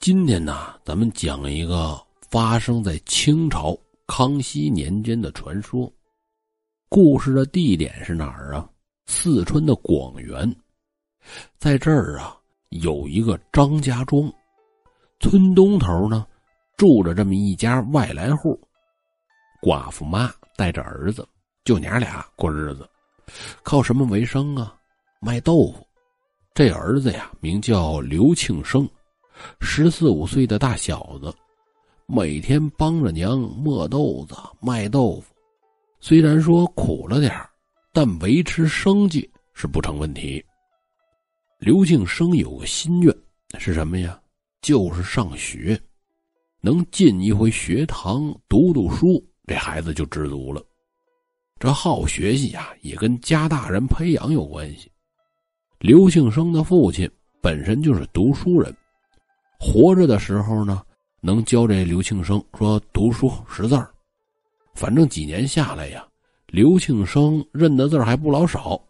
今天呢，咱们讲一个发生在清朝康熙年间的传说。故事的地点是哪儿啊？四川的广元。在这儿啊，有一个张家庄，村东头呢，住着这么一家外来户，寡妇妈带着儿子，就娘俩过日子，靠什么为生啊？卖豆腐。这儿子呀，名叫刘庆生。十四五岁的大小子，每天帮着娘磨豆子、卖豆腐，虽然说苦了点但维持生计是不成问题。刘庆生有个心愿是什么呀？就是上学，能进一回学堂读读书，这孩子就知足了。这好学习呀，也跟家大人培养有关系。刘庆生的父亲本身就是读书人。活着的时候呢，能教这刘庆生说读书识字儿，反正几年下来呀，刘庆生认的字还不老少。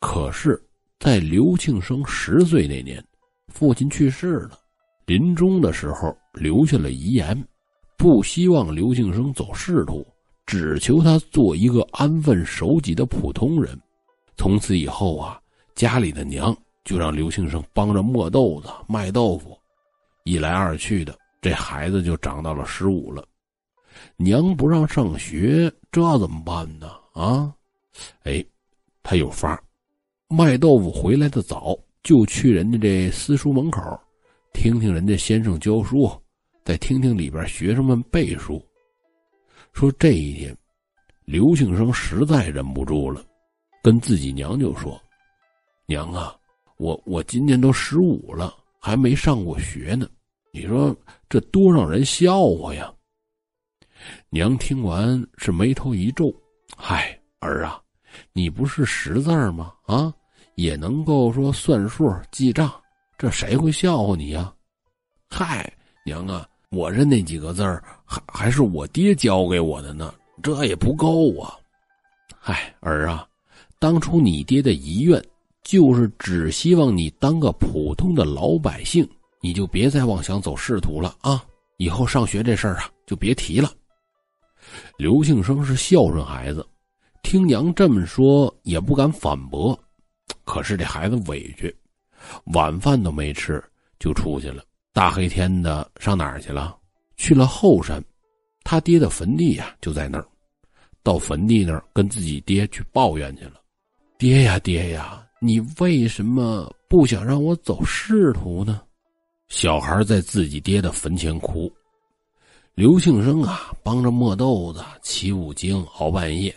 可是，在刘庆生十岁那年，父亲去世了，临终的时候留下了遗言，不希望刘庆生走仕途，只求他做一个安分守己的普通人。从此以后啊，家里的娘就让刘庆生帮着磨豆子、卖豆腐。一来二去的，这孩子就长到了十五了。娘不让上学，这怎么办呢？啊，哎，他有法卖豆腐回来的早，就去人家这私塾门口，听听人家先生教书，再听听里边学生们背书。说这一天，刘庆生实在忍不住了，跟自己娘就说：“娘啊，我我今年都十五了，还没上过学呢。”你说这多让人笑话呀！娘听完是眉头一皱：“嗨，儿啊，你不是识字吗？啊，也能够说算数记账，这谁会笑话你呀？”“嗨，娘啊，我认那几个字儿还还是我爹教给我的呢，这也不够啊！”“嗨，儿啊，当初你爹的遗愿就是只希望你当个普通的老百姓。”你就别再妄想走仕途了啊！以后上学这事儿啊，就别提了。刘庆生是孝顺孩子，听娘这么说也不敢反驳。可是这孩子委屈，晚饭都没吃就出去了。大黑天的上哪儿去了？去了后山，他爹的坟地呀就在那儿。到坟地那儿跟自己爹去抱怨去了：“爹呀爹呀，你为什么不想让我走仕途呢？”小孩在自己爹的坟前哭，刘庆生啊，帮着磨豆子、起五经、熬半夜，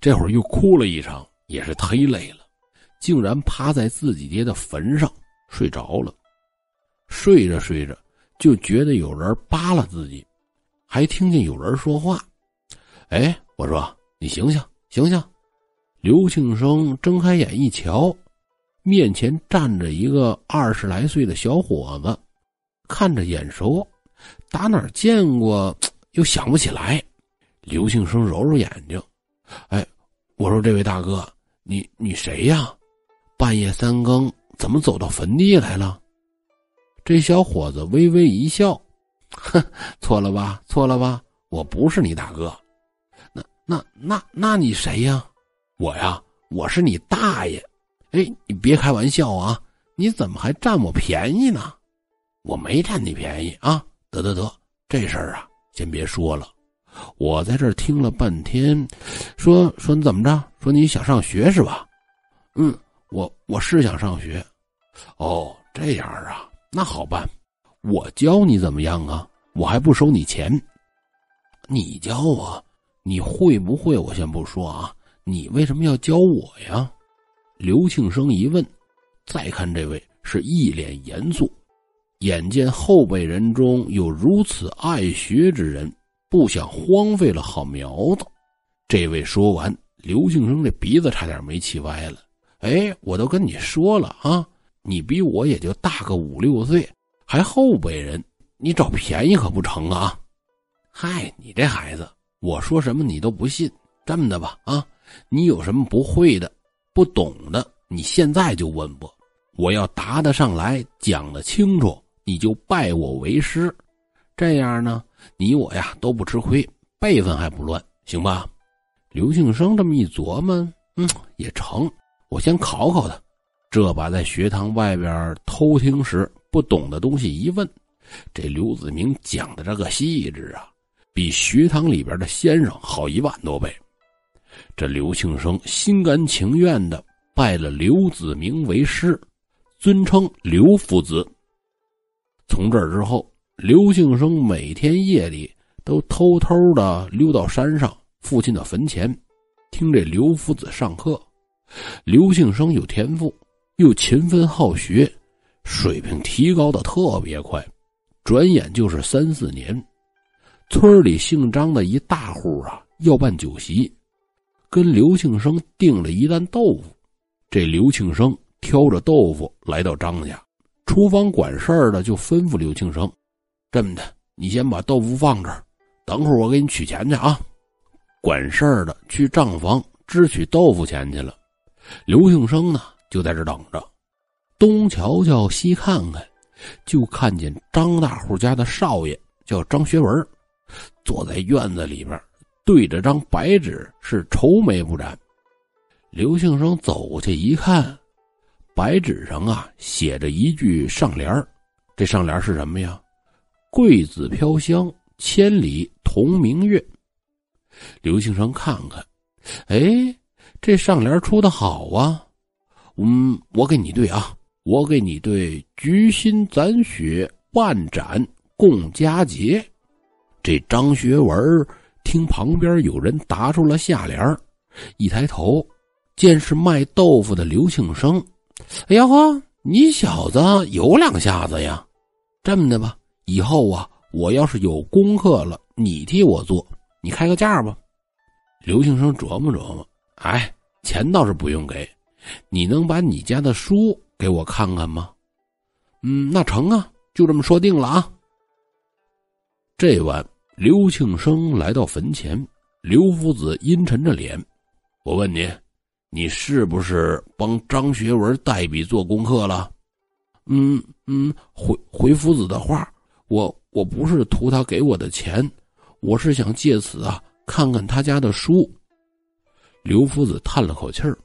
这会儿又哭了一场，也是忒累了，竟然趴在自己爹的坟上睡着了。睡着睡着，就觉得有人扒拉自己，还听见有人说话：“哎，我说你醒醒，醒醒！”刘庆生睁开眼一瞧，面前站着一个二十来岁的小伙子。看着眼熟，打哪儿见过，又想不起来。刘庆生揉揉眼睛，哎，我说这位大哥，你你谁呀？半夜三更怎么走到坟地来了？这小伙子微微一笑，哼，错了吧，错了吧，我不是你大哥。那那那那你谁呀？我呀，我是你大爷。哎，你别开玩笑啊！你怎么还占我便宜呢？我没占你便宜啊！得得得，这事儿啊，先别说了。我在这儿听了半天，说说你怎么着？说你想上学是吧？嗯，我我是想上学。哦，这样啊，那好办，我教你怎么样啊？我还不收你钱。你教我，你会不会？我先不说啊，你为什么要教我呀？刘庆生一问，再看这位是一脸严肃。眼见后辈人中有如此爱学之人，不想荒废了好苗子。这位说完，刘庆生这鼻子差点没气歪了。哎，我都跟你说了啊，你比我也就大个五六岁，还后辈人，你找便宜可不成啊！嗨，你这孩子，我说什么你都不信。这么的吧，啊，你有什么不会的、不懂的，你现在就问我，我要答得上来，讲得清楚。你就拜我为师，这样呢，你我呀都不吃亏，辈分还不乱，行吧？”刘庆生这么一琢磨，嗯，也成。我先考考他。这把在学堂外边偷听时不懂的东西一问，这刘子明讲的这个细致啊，比学堂里边的先生好一万多倍。这刘庆生心甘情愿的拜了刘子明为师，尊称刘夫子。从这之后，刘庆生每天夜里都偷偷的溜到山上父亲的坟前，听这刘夫子上课。刘庆生有天赋。又勤奋好学，水平提高的特别快，转眼就是三四年。村里姓张的一大户啊，要办酒席，跟刘庆生订了一担豆腐。这刘庆生挑着豆腐来到张家，厨房管事儿的就吩咐刘庆生：“这么的，你先把豆腐放这儿，等会儿我给你取钱去啊。”管事儿的去账房支取豆腐钱去了。刘庆生呢？就在这等着，东瞧瞧西看看，就看见张大户家的少爷叫张学文，坐在院子里边，对着张白纸是愁眉不展。刘庆生走过去一看，白纸上啊写着一句上联这上联是什么呀？“桂子飘香，千里同明月。”刘庆生看看，哎，这上联出的好啊！嗯，我给你对啊，我给你对，菊心攒雪，万盏共佳节。这张学文听旁边有人答出了下联一抬头，见是卖豆腐的刘庆生。哎呀呵，你小子有两下子呀！这么的吧，以后啊，我要是有功课了，你替我做，你开个价吧。刘庆生琢磨琢磨，哎，钱倒是不用给。你能把你家的书给我看看吗？嗯，那成啊，就这么说定了啊。这晚，刘庆生来到坟前，刘夫子阴沉着脸：“我问你，你是不是帮张学文代笔做功课了？”“嗯嗯，回回夫子的话，我我不是图他给我的钱，我是想借此啊看看他家的书。”刘夫子叹了口气儿：“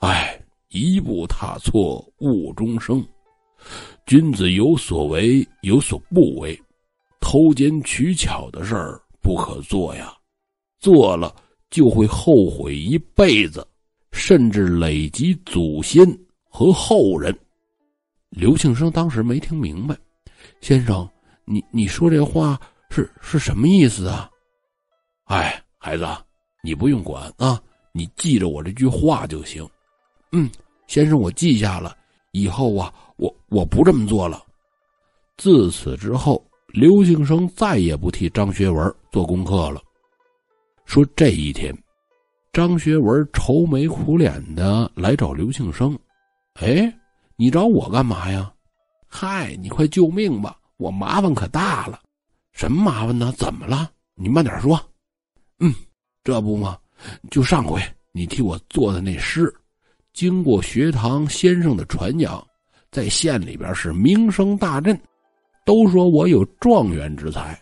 哎。”一步踏错误终生，君子有所为有所不为，偷奸取巧的事儿不可做呀，做了就会后悔一辈子，甚至累及祖先和后人。刘庆生当时没听明白，先生，你你说这话是是什么意思啊？哎，孩子，你不用管啊，你记着我这句话就行。嗯。先生，我记下了，以后啊，我我不这么做了。自此之后，刘庆生再也不替张学文做功课了。说这一天，张学文愁眉苦脸的来找刘庆生：“哎，你找我干嘛呀？嗨，你快救命吧，我麻烦可大了。什么麻烦呢？怎么了？你慢点说。嗯，这不嘛，就上回你替我做的那诗。”经过学堂先生的传扬，在县里边是名声大振，都说我有状元之才。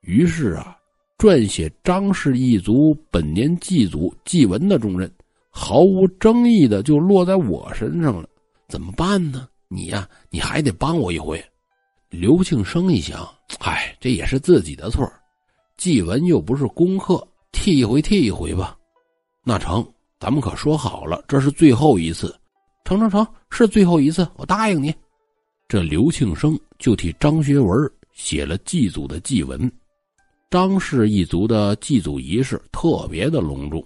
于是啊，撰写张氏一族本年祭祖祭文的重任，毫无争议的就落在我身上了。怎么办呢？你呀，你还得帮我一回。刘庆生一想，哎，这也是自己的错，祭文又不是功课，替一回替一回吧。那成。咱们可说好了，这是最后一次，成成成，是最后一次，我答应你。这刘庆生就替张学文写了祭祖的祭文。张氏一族的祭祖仪式特别的隆重，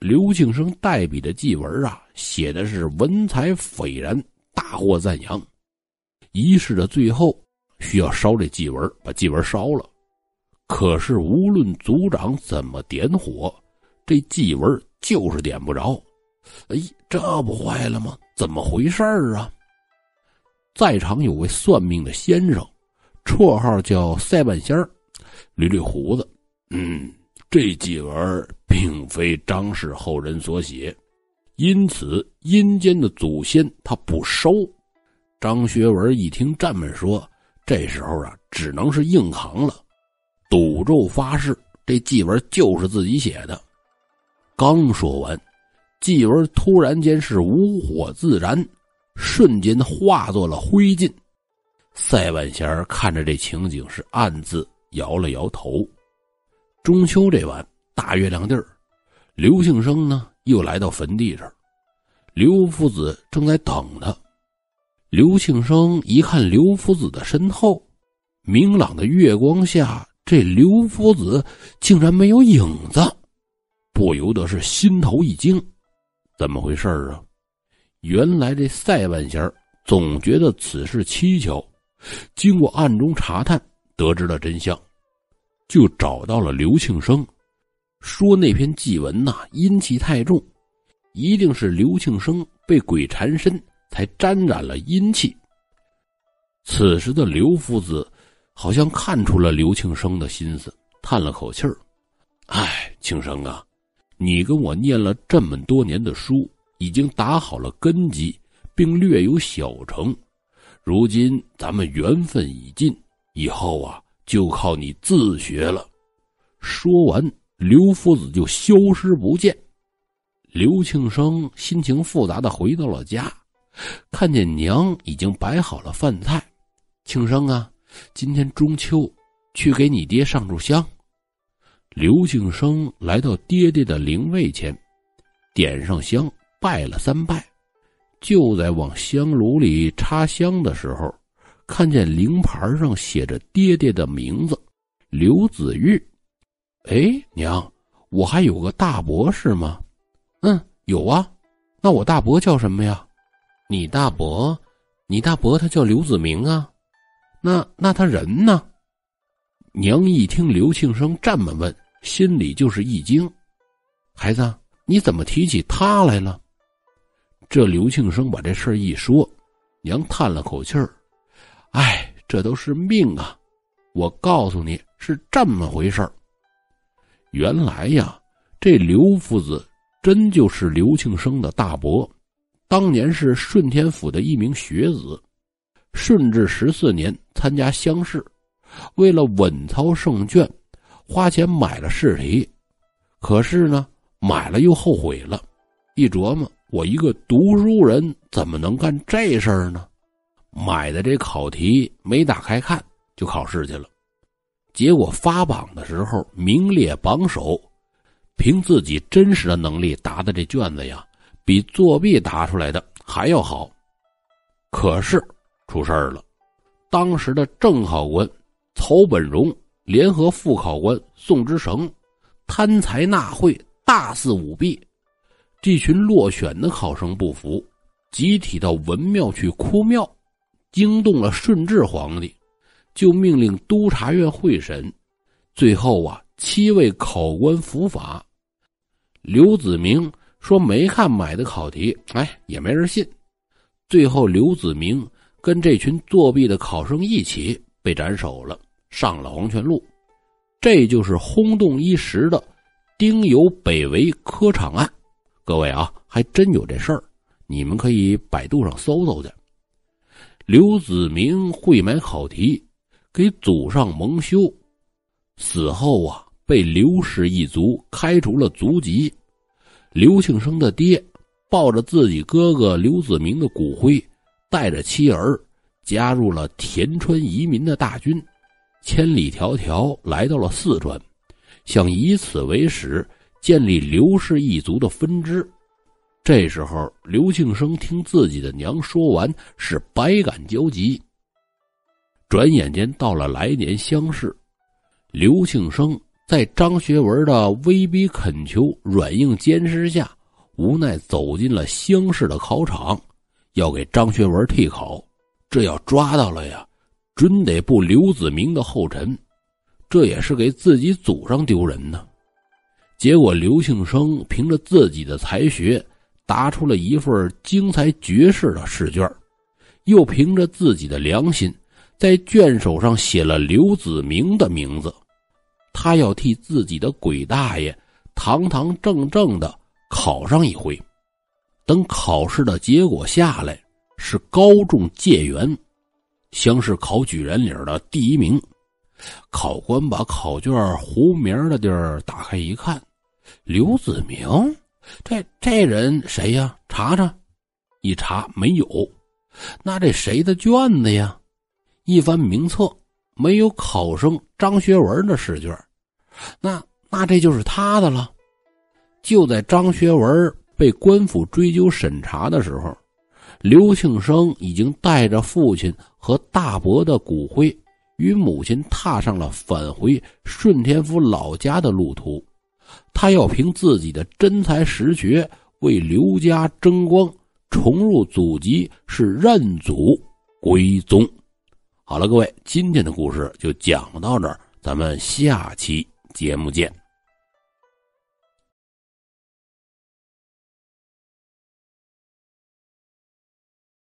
刘庆生代笔的祭文啊，写的是文采斐然，大获赞扬。仪式的最后需要烧这祭文，把祭文烧了。可是无论族长怎么点火，这祭文。就是点不着，哎，这不坏了吗？怎么回事啊？在场有位算命的先生，绰号叫赛半仙儿，捋捋胡子，嗯，这祭文并非张氏后人所写，因此阴间的祖先他不收。张学文一听这么说，这时候啊，只能是硬扛了，赌咒发誓，这祭文就是自己写的。刚说完，祭文突然间是无火自燃，瞬间化作了灰烬。赛万贤看着这情景，是暗自摇了摇头。中秋这晚，大月亮地儿，刘庆生呢又来到坟地这儿，刘夫子正在等他。刘庆生一看刘夫子的身后，明朗的月光下，这刘夫子竟然没有影子，不由得是心头一惊。怎么回事啊？原来这赛万贤总觉得此事蹊跷。经过暗中查探，得知了真相，就找到了刘庆生，说那篇祭文呐阴气太重，一定是刘庆生被鬼缠身才沾染了阴气。此时的刘夫子好像看出了刘庆生的心思，叹了口气儿：“哎，庆生啊，你跟我念了这么多年的书，已经打好了根基，并略有小成。”如今咱们缘分已尽，以后啊就靠你自学了。说完，刘夫子就消失不见。刘庆生心情复杂的回到了家，看见娘已经摆好了饭菜。庆生啊，今天中秋，去给你爹上炷香。刘庆生来到爹爹的灵位前，点上香，拜了三拜。就在往香炉里插香的时候，看见灵牌上写着爹爹的名字，刘子玉。哎，娘，我还有个大伯是吗？嗯，有啊。那我大伯叫什么呀？你大伯，你大伯他叫刘子明啊。那那他人呢？娘一听刘庆生这么问，心里就是一惊。孩子，你怎么提起他来了？这刘庆生把这事一说，娘叹了口气儿：“哎，这都是命啊！我告诉你是这么回事儿。原来呀，这刘夫子真就是刘庆生的大伯，当年是顺天府的一名学子，顺治十四年参加乡试，为了稳操胜券，花钱买了试题，可是呢，买了又后悔了，一琢磨。”我一个读书人怎么能干这事儿呢？买的这考题没打开看就考试去了，结果发榜的时候名列榜首，凭自己真实的能力答的这卷子呀，比作弊答出来的还要好。可是出事儿了，当时的正考官曹本荣联合副考官宋之成，贪财纳贿，大肆舞弊。这群落选的考生不服，集体到文庙去哭庙，惊动了顺治皇帝，就命令督察院会审。最后啊，七位考官伏法。刘子明说没看买的考题，哎，也没人信。最后，刘子明跟这群作弊的考生一起被斩首了，上了黄泉路。这就是轰动一时的丁酉北围科场案。各位啊，还真有这事儿，你们可以百度上搜搜去。刘子明会买考题，给祖上蒙羞，死后啊被刘氏一族开除了族籍。刘庆生的爹抱着自己哥哥刘子明的骨灰，带着妻儿加入了田川移民的大军，千里迢迢来到了四川，想以此为始。建立刘氏一族的分支。这时候，刘庆生听自己的娘说完，是百感交集。转眼间到了来年乡试，刘庆生在张学文的威逼恳求、软硬兼施下，无奈走进了乡试的考场，要给张学文替考。这要抓到了呀，准得步刘子明的后尘，这也是给自己祖上丢人呢。结果，刘庆生凭着自己的才学，答出了一份精彩绝世的试卷，又凭着自己的良心，在卷首上写了刘子明的名字。他要替自己的鬼大爷堂堂正正的考上一回。等考试的结果下来，是高中解元，乡试考举人里的第一名。考官把考卷糊名的地儿打开一看，刘子明，这这人谁呀？查查，一查没有，那这谁的卷子呀？一翻名册，没有考生张学文的试卷，那那这就是他的了。就在张学文被官府追究审查的时候，刘庆生已经带着父亲和大伯的骨灰。与母亲踏上了返回顺天府老家的路途，他要凭自己的真才实学为刘家争光，重入祖籍，是认祖归宗。好了，各位，今天的故事就讲到这儿，咱们下期节目见。